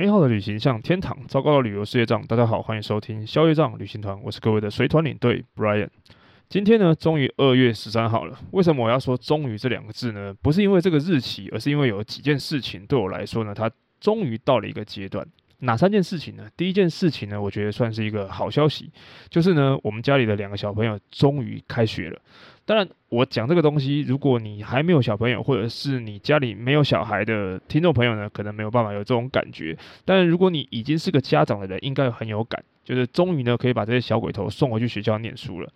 美好的旅行像天堂，糟糕的旅游事业账。大家好，欢迎收听消业账旅行团，我是各位的随团领队 Brian。今天呢，终于二月十三号了。为什么我要说“终于”这两个字呢？不是因为这个日期，而是因为有几件事情对我来说呢，它终于到了一个阶段。哪三件事情呢？第一件事情呢，我觉得算是一个好消息，就是呢，我们家里的两个小朋友终于开学了。当然，我讲这个东西，如果你还没有小朋友，或者是你家里没有小孩的听众朋友呢，可能没有办法有这种感觉。但如果你已经是个家长的人，应该很有感，就是终于呢，可以把这些小鬼头送回去学校念书了。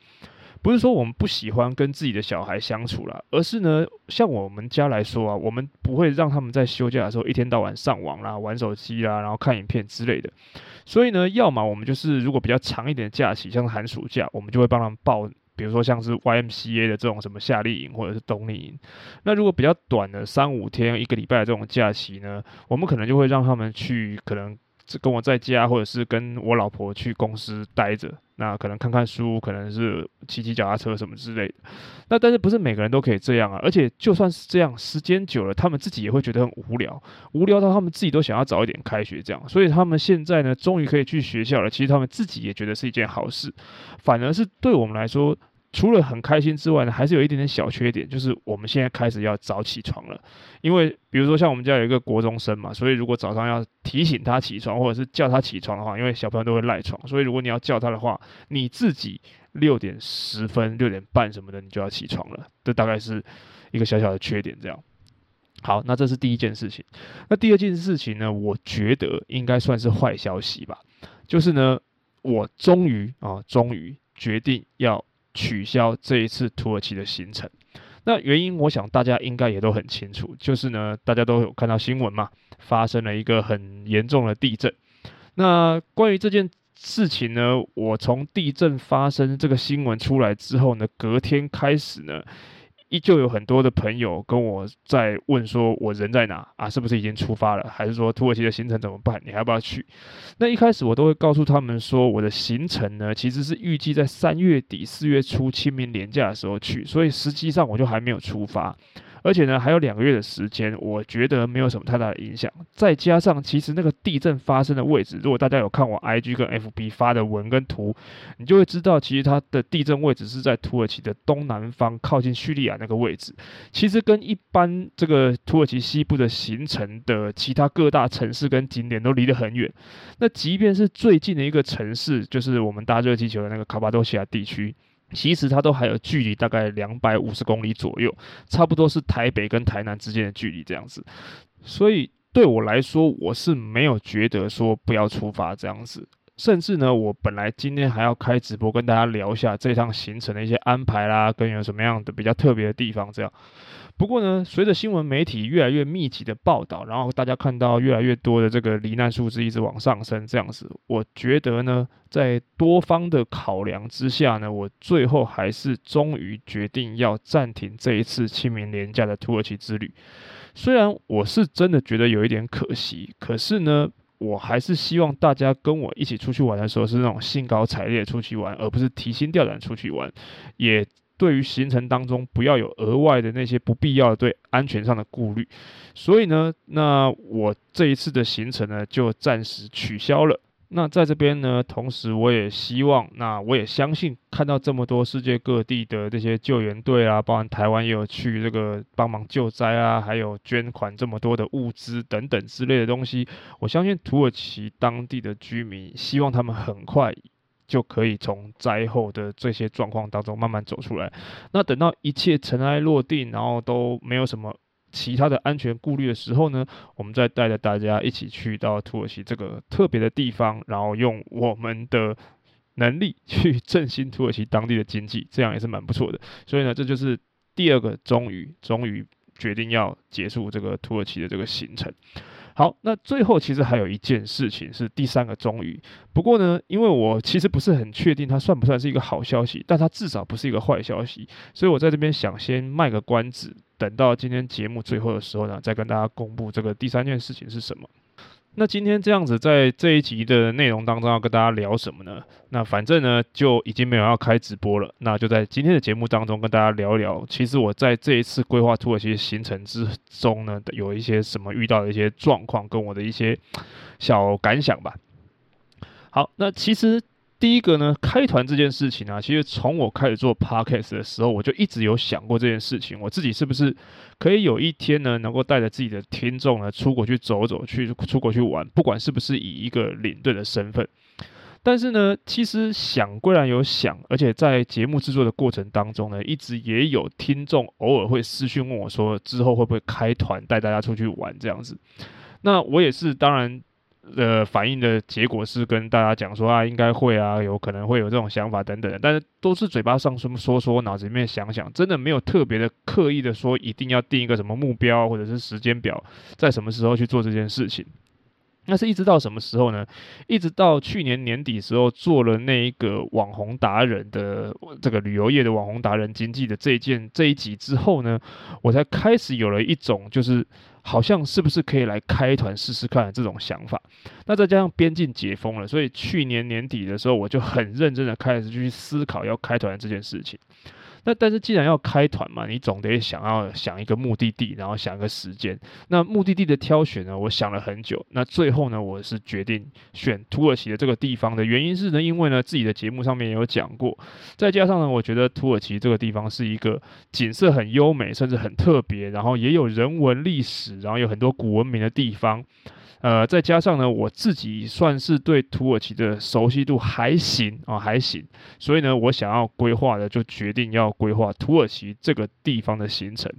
不是说我们不喜欢跟自己的小孩相处啦，而是呢，像我们家来说啊，我们不会让他们在休假的时候一天到晚上网啦、玩手机啦，然后看影片之类的。所以呢，要么我们就是如果比较长一点的假期，像是寒暑假，我们就会帮他们报，比如说像是 YMCA 的这种什么夏令营或者是冬令营。那如果比较短的三五天、一个礼拜的这种假期呢，我们可能就会让他们去可能。跟我在家，或者是跟我老婆去公司待着，那可能看看书，可能是骑骑脚踏车什么之类的。那但是不是每个人都可以这样啊？而且就算是这样，时间久了，他们自己也会觉得很无聊，无聊到他们自己都想要早一点开学这样。所以他们现在呢，终于可以去学校了。其实他们自己也觉得是一件好事，反而是对我们来说。除了很开心之外呢，还是有一点点小缺点，就是我们现在开始要早起床了。因为比如说像我们家有一个国中生嘛，所以如果早上要提醒他起床，或者是叫他起床的话，因为小朋友都会赖床，所以如果你要叫他的话，你自己六点十分、六点半什么的，你就要起床了。这大概是一个小小的缺点。这样，好，那这是第一件事情。那第二件事情呢，我觉得应该算是坏消息吧，就是呢，我终于啊，终于决定要。取消这一次土耳其的行程，那原因我想大家应该也都很清楚，就是呢，大家都有看到新闻嘛，发生了一个很严重的地震。那关于这件事情呢，我从地震发生这个新闻出来之后呢，隔天开始呢。依旧有很多的朋友跟我在问说，我人在哪啊？是不是已经出发了？还是说土耳其的行程怎么办？你还要不要去？那一开始我都会告诉他们说，我的行程呢，其实是预计在三月底四月初清明年假的时候去，所以实际上我就还没有出发。而且呢，还有两个月的时间，我觉得没有什么太大的影响。再加上，其实那个地震发生的位置，如果大家有看我 IG 跟 FB 发的文跟图，你就会知道，其实它的地震位置是在土耳其的东南方，靠近叙利亚那个位置。其实跟一般这个土耳其西部的形成的其他各大城市跟景点都离得很远。那即便是最近的一个城市，就是我们搭热气球的那个卡巴多西亚地区。其实它都还有距离，大概两百五十公里左右，差不多是台北跟台南之间的距离这样子。所以对我来说，我是没有觉得说不要出发这样子。甚至呢，我本来今天还要开直播跟大家聊一下这趟行程的一些安排啦，跟有什么样的比较特别的地方这样。不过呢，随着新闻媒体越来越密集的报道，然后大家看到越来越多的这个罹难数字一直往上升，这样子，我觉得呢，在多方的考量之下呢，我最后还是终于决定要暂停这一次清明连假的土耳其之旅。虽然我是真的觉得有一点可惜，可是呢，我还是希望大家跟我一起出去玩的时候是那种兴高采烈出去玩，而不是提心吊胆出去玩，也。对于行程当中不要有额外的那些不必要的对安全上的顾虑，所以呢，那我这一次的行程呢就暂时取消了。那在这边呢，同时我也希望，那我也相信，看到这么多世界各地的这些救援队啊，包含台湾也有去这个帮忙救灾啊，还有捐款这么多的物资等等之类的东西，我相信土耳其当地的居民希望他们很快。就可以从灾后的这些状况当中慢慢走出来。那等到一切尘埃落定，然后都没有什么其他的安全顾虑的时候呢，我们再带着大家一起去到土耳其这个特别的地方，然后用我们的能力去 振兴土耳其当地的经济，这样也是蛮不错的。所以呢，这就是第二个终于终于决定要结束这个土耳其的这个行程。好，那最后其实还有一件事情是第三个终于。不过呢，因为我其实不是很确定它算不算是一个好消息，但它至少不是一个坏消息，所以我在这边想先卖个关子，等到今天节目最后的时候呢，再跟大家公布这个第三件事情是什么。那今天这样子，在这一集的内容当中要跟大家聊什么呢？那反正呢就已经没有要开直播了，那就在今天的节目当中跟大家聊一聊。其实我在这一次规划土耳其行程之中呢，有一些什么遇到的一些状况，跟我的一些小感想吧。好，那其实。第一个呢，开团这件事情啊，其实从我开始做 podcast 的时候，我就一直有想过这件事情。我自己是不是可以有一天呢，能够带着自己的听众呢，出国去走走，去出国去玩，不管是不是以一个领队的身份。但是呢，其实想归然有想，而且在节目制作的过程当中呢，一直也有听众偶尔会私讯问我说，之后会不会开团带大家出去玩这样子。那我也是，当然。呃，反应的结果是跟大家讲说啊，应该会啊，有可能会有这种想法等等，但是都是嘴巴上说说说，脑子里面想想，真的没有特别的刻意的说一定要定一个什么目标或者是时间表，在什么时候去做这件事情。那是一直到什么时候呢？一直到去年年底时候做了那一个网红达人的这个旅游业的网红达人经济的这一件这一集之后呢，我才开始有了一种就是。好像是不是可以来开团试试看这种想法？那再加上边境解封了，所以去年年底的时候，我就很认真的开始去思考要开团这件事情。那但是既然要开团嘛，你总得想要想一个目的地，然后想一个时间。那目的地的挑选呢，我想了很久。那最后呢，我是决定选土耳其的这个地方的原因是呢，因为呢自己的节目上面也有讲过，再加上呢，我觉得土耳其这个地方是一个景色很优美，甚至很特别，然后也有人文历史，然后有很多古文明的地方。呃，再加上呢，我自己算是对土耳其的熟悉度还行啊，还行，所以呢，我想要规划的就决定要规划土耳其这个地方的行程。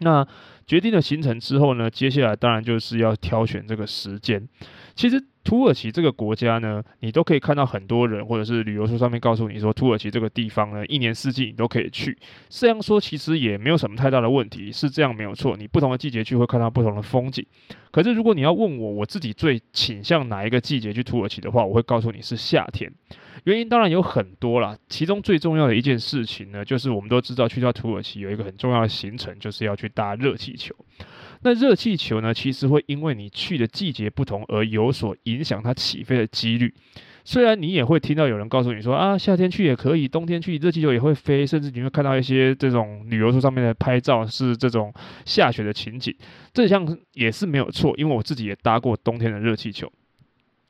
那决定了行程之后呢，接下来当然就是要挑选这个时间。其实。土耳其这个国家呢，你都可以看到很多人，或者是旅游书上面告诉你说，土耳其这个地方呢，一年四季你都可以去。这样说其实也没有什么太大的问题，是这样没有错。你不同的季节去会看到不同的风景。可是如果你要问我，我自己最倾向哪一个季节去土耳其的话，我会告诉你是夏天。原因当然有很多啦，其中最重要的一件事情呢，就是我们都知道去到土耳其有一个很重要的行程，就是要去搭热气气球。那热气球呢，其实会因为你去的季节不同而有所影响它起飞的几率。虽然你也会听到有人告诉你说啊，夏天去也可以，冬天去热气球也会飞，甚至你会看到一些这种旅游书上面的拍照是这种下雪的情景，这项也是没有错，因为我自己也搭过冬天的热气球。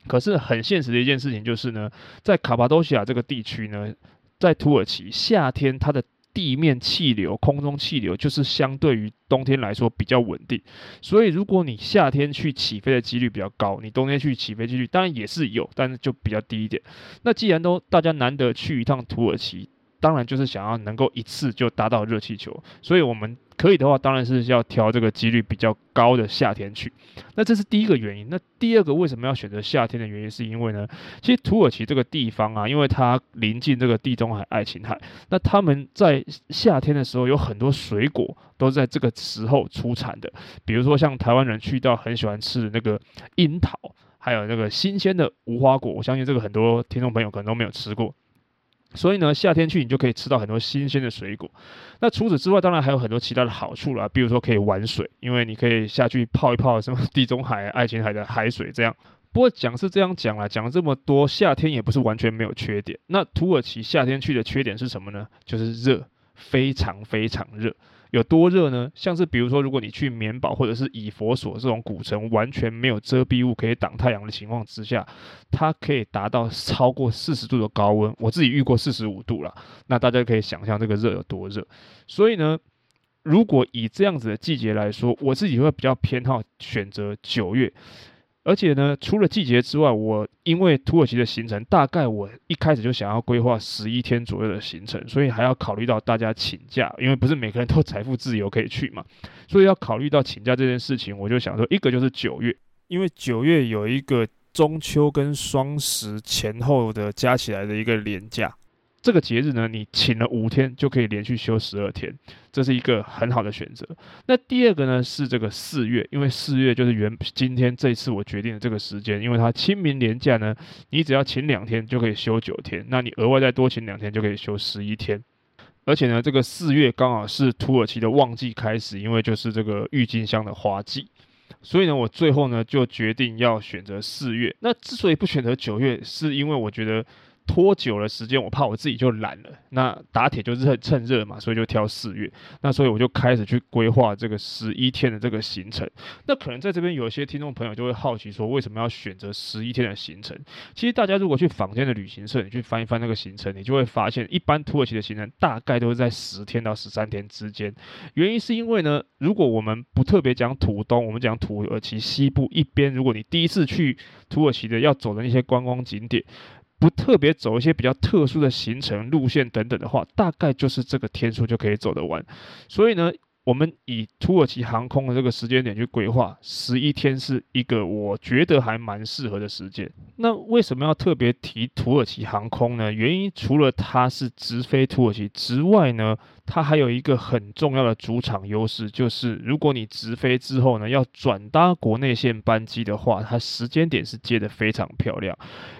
可是很现实的一件事情就是呢，在卡帕多西亚这个地区呢，在土耳其夏天它的地面气流、空中气流就是相对于冬天来说比较稳定，所以如果你夏天去起飞的几率比较高，你冬天去起飞几率当然也是有，但是就比较低一点。那既然都大家难得去一趟土耳其，当然就是想要能够一次就搭到热气球，所以我们。可以的话，当然是要挑这个几率比较高的夏天去。那这是第一个原因。那第二个为什么要选择夏天的原因，是因为呢，其实土耳其这个地方啊，因为它临近这个地中海、爱琴海，那他们在夏天的时候有很多水果都在这个时候出产的。比如说像台湾人去到很喜欢吃的那个樱桃，还有那个新鲜的无花果，我相信这个很多听众朋友可能都没有吃过。所以呢，夏天去你就可以吃到很多新鲜的水果。那除此之外，当然还有很多其他的好处啦，比如说可以玩水，因为你可以下去泡一泡什么地中海、爱琴海的海水这样。不过讲是这样讲啦，讲了这么多，夏天也不是完全没有缺点。那土耳其夏天去的缺点是什么呢？就是热，非常非常热。有多热呢？像是比如说，如果你去棉堡或者是以佛所这种古城，完全没有遮蔽物可以挡太阳的情况之下，它可以达到超过四十度的高温。我自己遇过四十五度了，那大家可以想象这个热有多热。所以呢，如果以这样子的季节来说，我自己会比较偏好选择九月。而且呢，除了季节之外，我因为土耳其的行程，大概我一开始就想要规划十一天左右的行程，所以还要考虑到大家请假，因为不是每个人都财富自由可以去嘛，所以要考虑到请假这件事情，我就想说，一个就是九月，因为九月有一个中秋跟双十前后的加起来的一个连假。这个节日呢，你请了五天就可以连续休十二天，这是一个很好的选择。那第二个呢是这个四月，因为四月就是原今天这次我决定的这个时间，因为它清明连假呢，你只要请两天就可以休九天，那你额外再多请两天就可以休十一天。而且呢，这个四月刚好是土耳其的旺季开始，因为就是这个郁金香的花季。所以呢，我最后呢就决定要选择四月。那之所以不选择九月，是因为我觉得。拖久了时间，我怕我自己就懒了。那打铁就是趁趁热嘛，所以就挑四月。那所以我就开始去规划这个十一天的这个行程。那可能在这边有一些听众朋友就会好奇说，为什么要选择十一天的行程？其实大家如果去坊间的旅行社，你去翻一翻那个行程，你就会发现，一般土耳其的行程大概都是在十天到十三天之间。原因是因为呢，如果我们不特别讲土东，我们讲土耳其西部一边，如果你第一次去土耳其的要走的那些观光景点。不特别走一些比较特殊的行程路线等等的话，大概就是这个天数就可以走得完。所以呢，我们以土耳其航空的这个时间点去规划，十一天是一个我觉得还蛮适合的时间。那为什么要特别提土耳其航空呢？原因除了它是直飞土耳其之外呢，它还有一个很重要的主场优势，就是如果你直飞之后呢，要转搭国内线班机的话，它时间点是接得非常漂亮。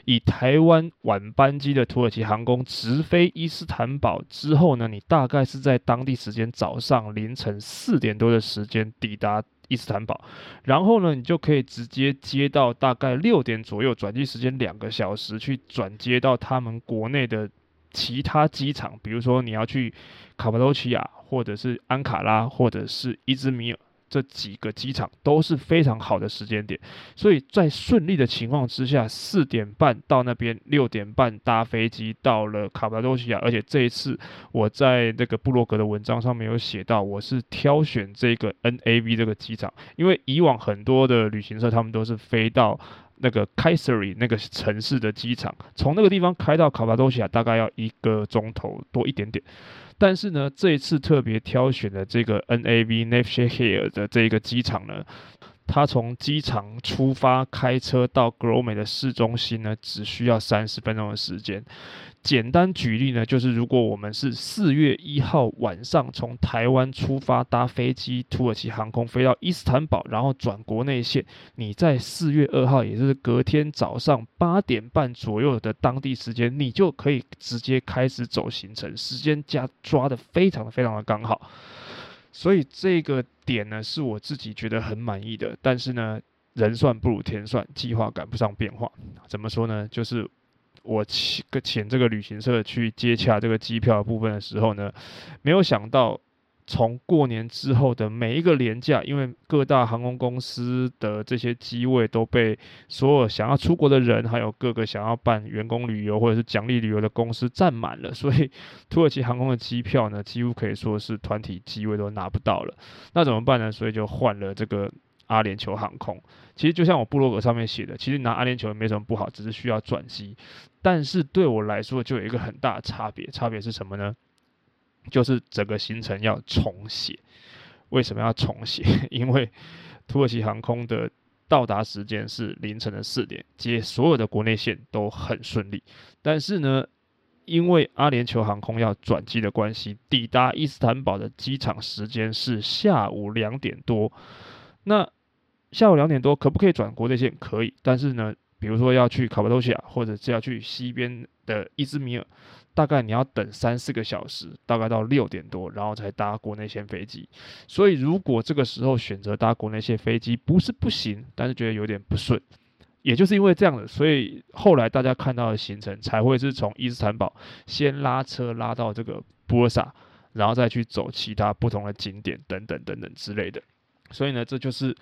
以台湾晚班机的土耳其航空直飞伊斯坦堡之后呢，你大概是在当地时间早上凌晨四点多的时间抵达伊斯坦堡，然后呢，你就可以直接接到大概六点左右，转机时间两个小时，去转接到他们国内的。其他机场，比如说你要去卡帕多奇亚，或者是安卡拉，或者是伊兹密尔，这几个机场都是非常好的时间点。所以在顺利的情况之下，四点半到那边，六点半搭飞机到了卡帕多奇亚。而且这一次我在那个布洛格的文章上面有写到，我是挑选这个 NAV 这个机场，因为以往很多的旅行社他们都是飞到。那个开塞瑞那个城市的机场，从那个地方开到卡帕多西亚大概要一个钟头多一点点。但是呢，这一次特别挑选的这个 NAV Nevşehir 的这个机场呢，他从机场出发开车到格罗美的市中心呢，只需要三十分钟的时间。简单举例呢，就是如果我们是四月一号晚上从台湾出发搭飞机，土耳其航空飞到伊斯坦堡，然后转国内线，你在四月二号，也就是隔天早上八点半左右的当地时间，你就可以直接开始走行程，时间加抓得非常非常的刚好。所以这个点呢，是我自己觉得很满意的。但是呢，人算不如天算，计划赶不上变化。怎么说呢？就是。我请个请这个旅行社去接洽这个机票部分的时候呢，没有想到从过年之后的每一个连假，因为各大航空公司的这些机位都被所有想要出国的人，还有各个想要办员工旅游或者是奖励旅游的公司占满了，所以土耳其航空的机票呢，几乎可以说是团体机位都拿不到了。那怎么办呢？所以就换了这个。阿联酋航空，其实就像我部落格上面写的，其实拿阿联酋也没什么不好，只是需要转机。但是对我来说，就有一个很大的差别，差别是什么呢？就是整个行程要重写。为什么要重写？因为土耳其航空的到达时间是凌晨的四点，接所有的国内线都很顺利。但是呢，因为阿联酋航空要转机的关系，抵达伊斯坦堡的机场时间是下午两点多。那下午两点多可不可以转国内线？可以，但是呢，比如说要去卡巴多西亚，或者是要去西边的伊兹米尔，大概你要等三四个小时，大概到六点多，然后才搭国内线飞机。所以如果这个时候选择搭国内线飞机，不是不行，但是觉得有点不顺。也就是因为这样的，所以后来大家看到的行程才会是从伊斯坦堡先拉车拉到这个波萨，然后再去走其他不同的景点等等等等之类的。所以呢，这就是。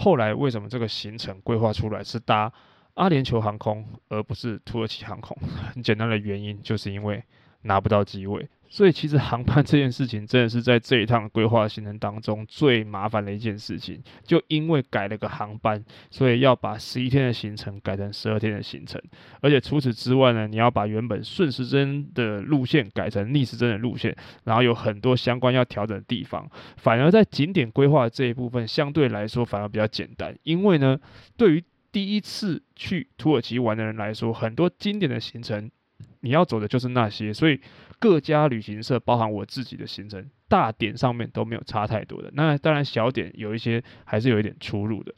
后来为什么这个行程规划出来是搭阿联酋航空，而不是土耳其航空？很简单的原因，就是因为拿不到机位。所以其实航班这件事情，真的是在这一趟规划行程当中最麻烦的一件事情。就因为改了个航班，所以要把十一天的行程改成十二天的行程。而且除此之外呢，你要把原本顺时针的路线改成逆时针的路线，然后有很多相关要调整的地方。反而在景点规划这一部分，相对来说反而比较简单。因为呢，对于第一次去土耳其玩的人来说，很多经典的行程。你要走的就是那些，所以各家旅行社，包含我自己的行程，大点上面都没有差太多的。那当然小点有一些还是有一点出入的。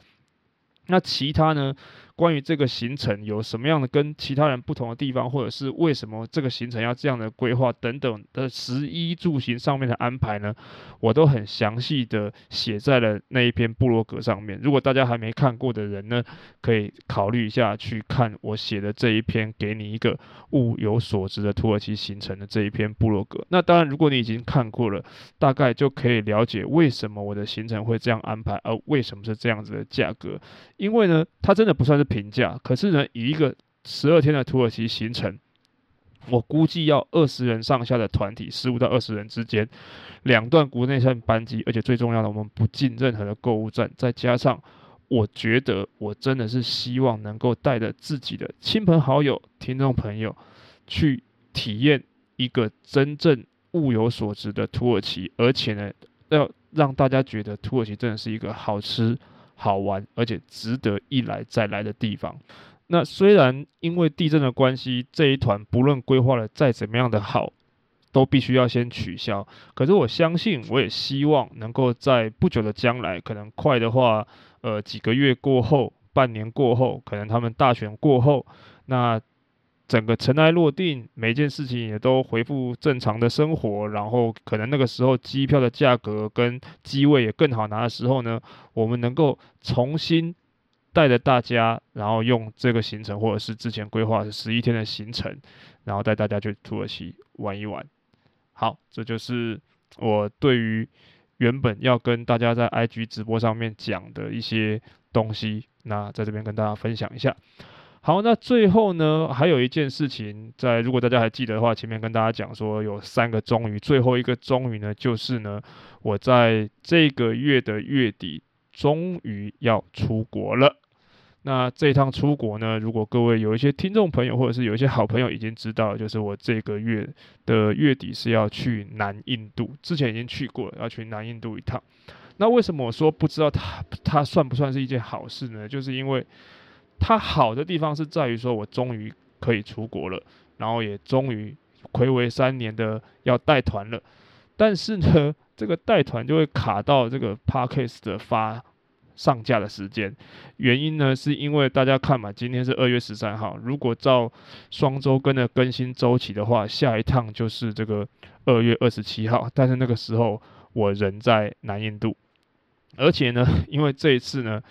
那其他呢，关于这个行程有什么样的跟其他人不同的地方，或者是为什么这个行程要这样的规划等等的食衣住行上面的安排呢，我都很详细的写在了那一篇部落格上面。如果大家还没看过的人呢，可以考虑一下去看我写的这一篇，给你一个物有所值的土耳其行程的这一篇部落格。那当然，如果你已经看过了，大概就可以了解为什么我的行程会这样安排，而为什么是这样子的价格。因为呢，它真的不算是评价，可是呢，以一个十二天的土耳其行程，我估计要二十人上下的团体，十五到二十人之间，两段国内线班机，而且最重要的，我们不进任何的购物站，再加上，我觉得我真的是希望能够带着自己的亲朋好友、听众朋友去体验一个真正物有所值的土耳其，而且呢，要让大家觉得土耳其真的是一个好吃。好玩，而且值得一来再来的地方。那虽然因为地震的关系，这一团不论规划的再怎么样的好，都必须要先取消。可是我相信，我也希望能够在不久的将来，可能快的话，呃，几个月过后，半年过后，可能他们大选过后，那。整个尘埃落定，每件事情也都恢复正常的生活，然后可能那个时候机票的价格跟机位也更好拿的时候呢，我们能够重新带着大家，然后用这个行程或者是之前规划的十一天的行程，然后带大家去土耳其玩一玩。好，这就是我对于原本要跟大家在 IG 直播上面讲的一些东西，那在这边跟大家分享一下。好，那最后呢，还有一件事情，在如果大家还记得的话，前面跟大家讲说有三个终于，最后一个终于呢，就是呢，我在这个月的月底终于要出国了。那这一趟出国呢，如果各位有一些听众朋友或者是有一些好朋友已经知道，就是我这个月的月底是要去南印度，之前已经去过了，要去南印度一趟。那为什么我说不知道它它算不算是一件好事呢？就是因为。它好的地方是在于说，我终于可以出国了，然后也终于睽违三年的要带团了。但是呢，这个带团就会卡到这个 Podcast 的发上架的时间。原因呢，是因为大家看嘛，今天是二月十三号，如果照双周更的更新周期的话，下一趟就是这个二月二十七号。但是那个时候我人在南印度，而且呢，因为这一次呢。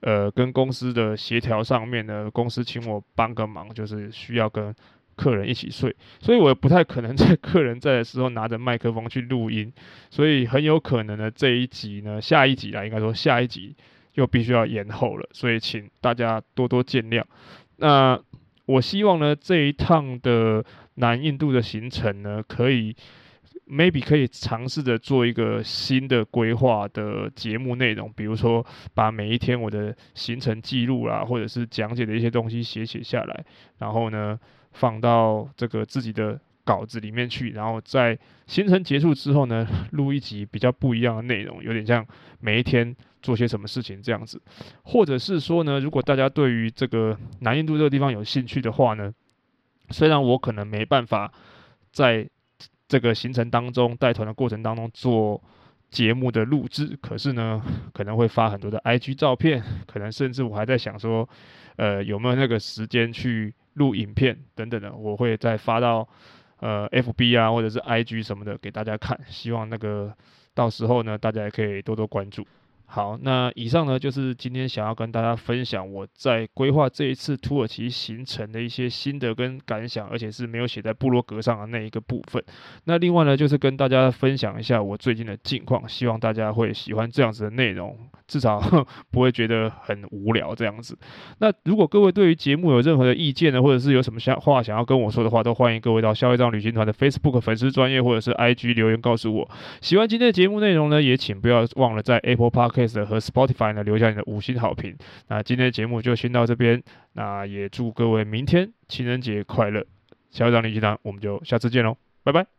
呃，跟公司的协调上面呢，公司请我帮个忙，就是需要跟客人一起睡，所以我也不太可能 在客人在的时候拿着麦克风去录音，所以很有可能呢，这一集呢，下一集啦，应该说下一集又必须要延后了，所以请大家多多见谅。那我希望呢，这一趟的南印度的行程呢，可以。Maybe 可以尝试着做一个新的规划的节目内容，比如说把每一天我的行程记录啦，或者是讲解的一些东西写写下来，然后呢放到这个自己的稿子里面去，然后在行程结束之后呢录一集比较不一样的内容，有点像每一天做些什么事情这样子，或者是说呢，如果大家对于这个南印度这个地方有兴趣的话呢，虽然我可能没办法在这个行程当中，带团的过程当中做节目的录制，可是呢，可能会发很多的 IG 照片，可能甚至我还在想说，呃，有没有那个时间去录影片等等的，我会再发到呃 FB 啊或者是 IG 什么的给大家看，希望那个到时候呢，大家也可以多多关注。好，那以上呢就是今天想要跟大家分享我在规划这一次土耳其行程的一些心得跟感想，而且是没有写在部落格上的那一个部分。那另外呢，就是跟大家分享一下我最近的近况，希望大家会喜欢这样子的内容，至少 不会觉得很无聊这样子。那如果各位对于节目有任何的意见呢，或者是有什么想话想要跟我说的话，都欢迎各位到消业障旅行团的 Facebook 粉丝专业或者是 IG 留言告诉我。喜欢今天的节目内容呢，也请不要忘了在 Apple Park。和 Spotify 呢，留下你的五星好评。那今天的节目就先到这边，那也祝各位明天情人节快乐。消业障旅行团，我们就下次见喽，拜拜。